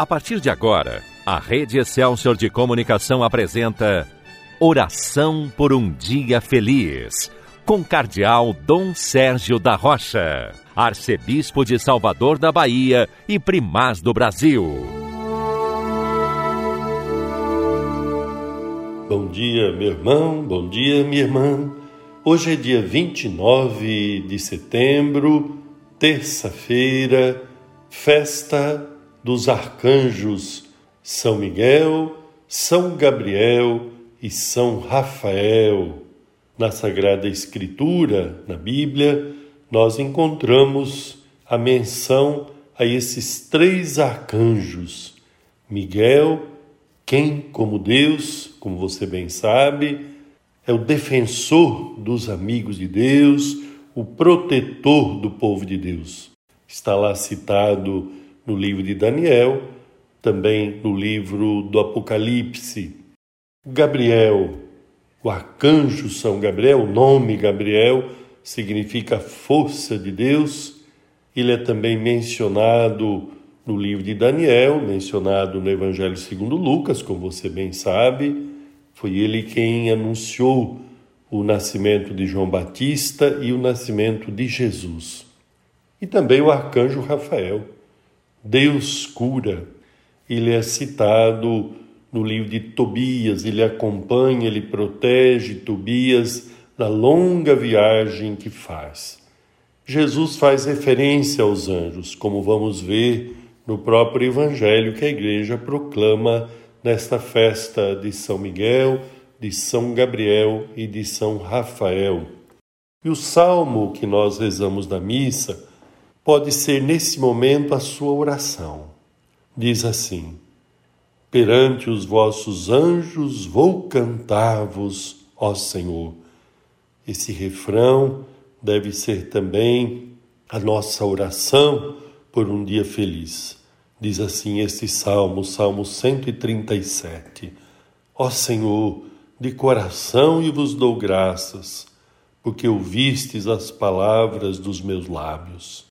A partir de agora, a Rede Excelsior de Comunicação apresenta Oração por um Dia Feliz, com Cardeal Dom Sérgio da Rocha, Arcebispo de Salvador da Bahia e Primaz do Brasil. Bom dia, meu irmão, bom dia, minha irmã. Hoje é dia 29 de setembro, terça-feira, festa dos arcanjos São Miguel, São Gabriel e São Rafael. Na Sagrada Escritura, na Bíblia, nós encontramos a menção a esses três arcanjos: Miguel, quem, como Deus, como você bem sabe, é o defensor dos amigos de Deus, o protetor do povo de Deus. Está lá citado no livro de Daniel, também no livro do Apocalipse. Gabriel, o arcanjo São Gabriel, o nome Gabriel significa força de Deus. Ele é também mencionado no livro de Daniel, mencionado no Evangelho segundo Lucas, como você bem sabe. Foi ele quem anunciou o nascimento de João Batista e o nascimento de Jesus. E também o arcanjo Rafael Deus cura. Ele é citado no livro de Tobias, ele acompanha, ele protege Tobias na longa viagem que faz. Jesus faz referência aos anjos, como vamos ver no próprio evangelho que a igreja proclama nesta festa de São Miguel, de São Gabriel e de São Rafael. E o salmo que nós rezamos na missa pode ser nesse momento a sua oração. Diz assim: Perante os vossos anjos vou cantar-vos, ó Senhor. Esse refrão deve ser também a nossa oração por um dia feliz. Diz assim este salmo, Salmo 137. Ó Senhor, de coração e vos dou graças, porque ouvistes as palavras dos meus lábios.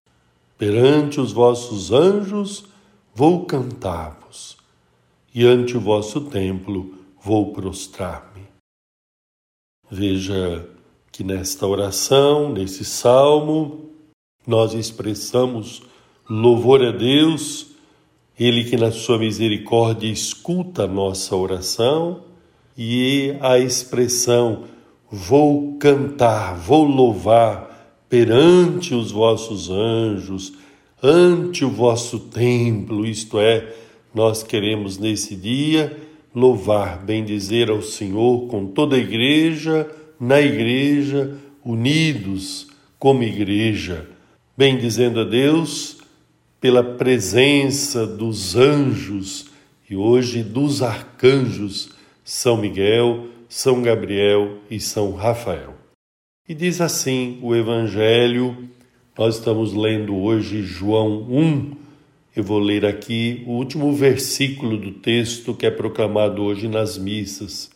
Perante os vossos anjos vou cantar-vos, e ante o vosso templo vou prostrar-me. Veja que nesta oração, nesse salmo, nós expressamos louvor a Deus, Ele que na sua misericórdia escuta a nossa oração, e a expressão vou cantar, vou louvar, perante os vossos anjos, ante o vosso templo, isto é, nós queremos nesse dia louvar, bendizer ao Senhor com toda a igreja, na igreja, unidos como igreja, bendizendo a Deus pela presença dos anjos e hoje dos arcanjos São Miguel, São Gabriel e São Rafael. E diz assim o Evangelho, nós estamos lendo hoje João 1. Eu vou ler aqui o último versículo do texto que é proclamado hoje nas missas.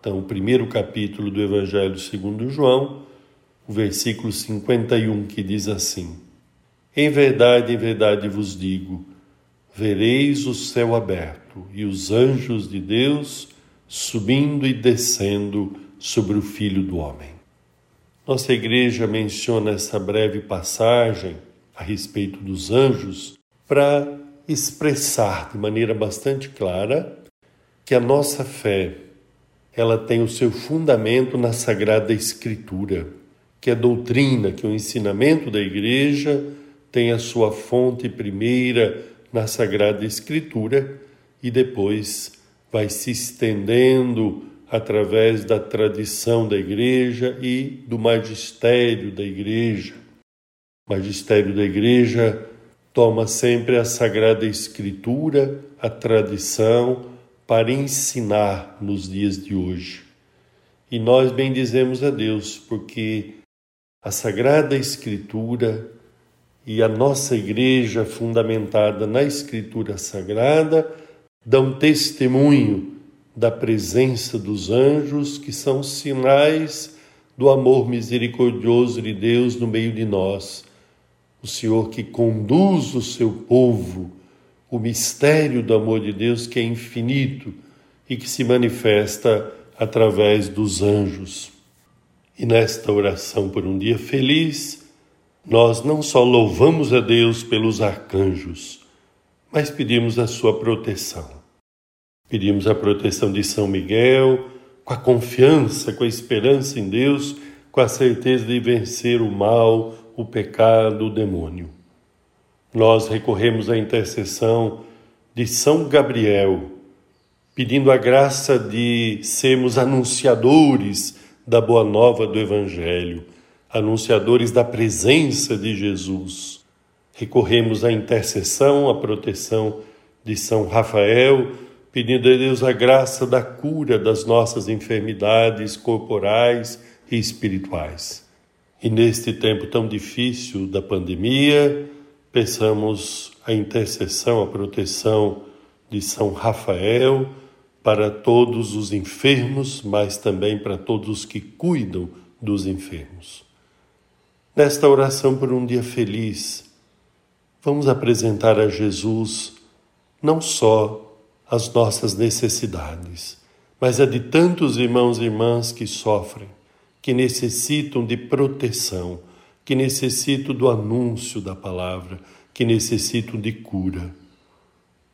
Então, o primeiro capítulo do Evangelho segundo João, o versículo 51, que diz assim: Em verdade, em verdade vos digo, vereis o céu aberto e os anjos de Deus subindo e descendo sobre o Filho do Homem. Nossa igreja menciona essa breve passagem a respeito dos anjos para expressar de maneira bastante clara que a nossa fé ela tem o seu fundamento na Sagrada Escritura, que a doutrina, que o ensinamento da igreja tem a sua fonte primeira na Sagrada Escritura e depois vai se estendendo através da tradição da igreja e do magistério da igreja. O magistério da igreja toma sempre a Sagrada Escritura, a tradição, para ensinar nos dias de hoje. E nós bendizemos a Deus, porque a Sagrada Escritura e a nossa igreja fundamentada na Escritura Sagrada dão testemunho da presença dos anjos, que são sinais do amor misericordioso de Deus no meio de nós. O Senhor que conduz o seu povo o mistério do amor de Deus que é infinito e que se manifesta através dos anjos. E nesta oração por um dia feliz, nós não só louvamos a Deus pelos arcanjos, mas pedimos a sua proteção. Pedimos a proteção de São Miguel, com a confiança, com a esperança em Deus, com a certeza de vencer o mal, o pecado, o demônio. Nós recorremos à intercessão de São Gabriel, pedindo a graça de sermos anunciadores da boa nova do Evangelho, anunciadores da presença de Jesus. Recorremos à intercessão, à proteção de São Rafael, pedindo a Deus a graça da cura das nossas enfermidades corporais e espirituais. E neste tempo tão difícil da pandemia, peçamos a intercessão, a proteção de São Rafael para todos os enfermos, mas também para todos os que cuidam dos enfermos. Nesta oração por um dia feliz, vamos apresentar a Jesus não só as nossas necessidades, mas a de tantos irmãos e irmãs que sofrem, que necessitam de proteção, que necessitam do anúncio da palavra, que necessitam de cura.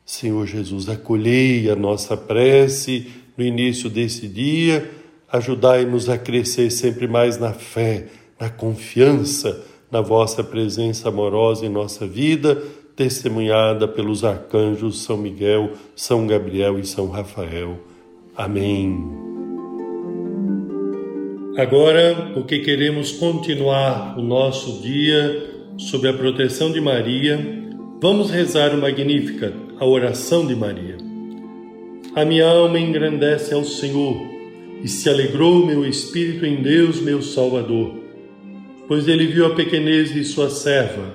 Senhor Jesus, acolhei a nossa prece no início desse dia, ajudai-nos a crescer sempre mais na fé, na confiança, na vossa presença amorosa em nossa vida, testemunhada pelos arcanjos São Miguel, São Gabriel e São Rafael. Amém. Agora, porque queremos continuar o nosso dia sob a proteção de Maria, Vamos rezar o Magnífica, a oração de Maria. A minha alma engrandece ao Senhor e se alegrou meu espírito em Deus, meu Salvador, pois ele viu a pequenez de sua serva.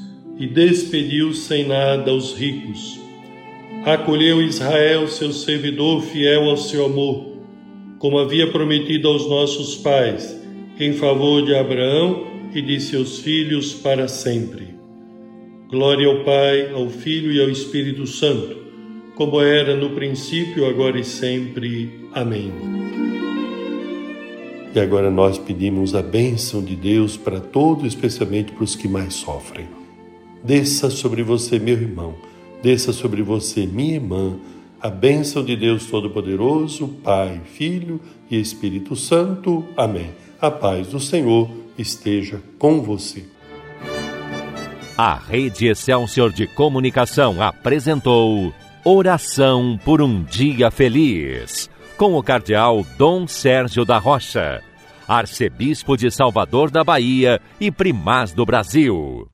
e despediu sem nada os ricos. Acolheu Israel, seu servidor fiel ao seu amor, como havia prometido aos nossos pais, em favor de Abraão e de seus filhos para sempre. Glória ao Pai, ao Filho e ao Espírito Santo, como era no princípio, agora e sempre. Amém. E agora nós pedimos a bênção de Deus para todos, especialmente para os que mais sofrem. Desça sobre você, meu irmão, desça sobre você, minha irmã, a bênção de Deus Todo-Poderoso, Pai, Filho e Espírito Santo. Amém. A paz do Senhor esteja com você. A Rede Excelsior de Comunicação apresentou Oração por um Dia Feliz, com o Cardeal Dom Sérgio da Rocha, Arcebispo de Salvador da Bahia e Primaz do Brasil.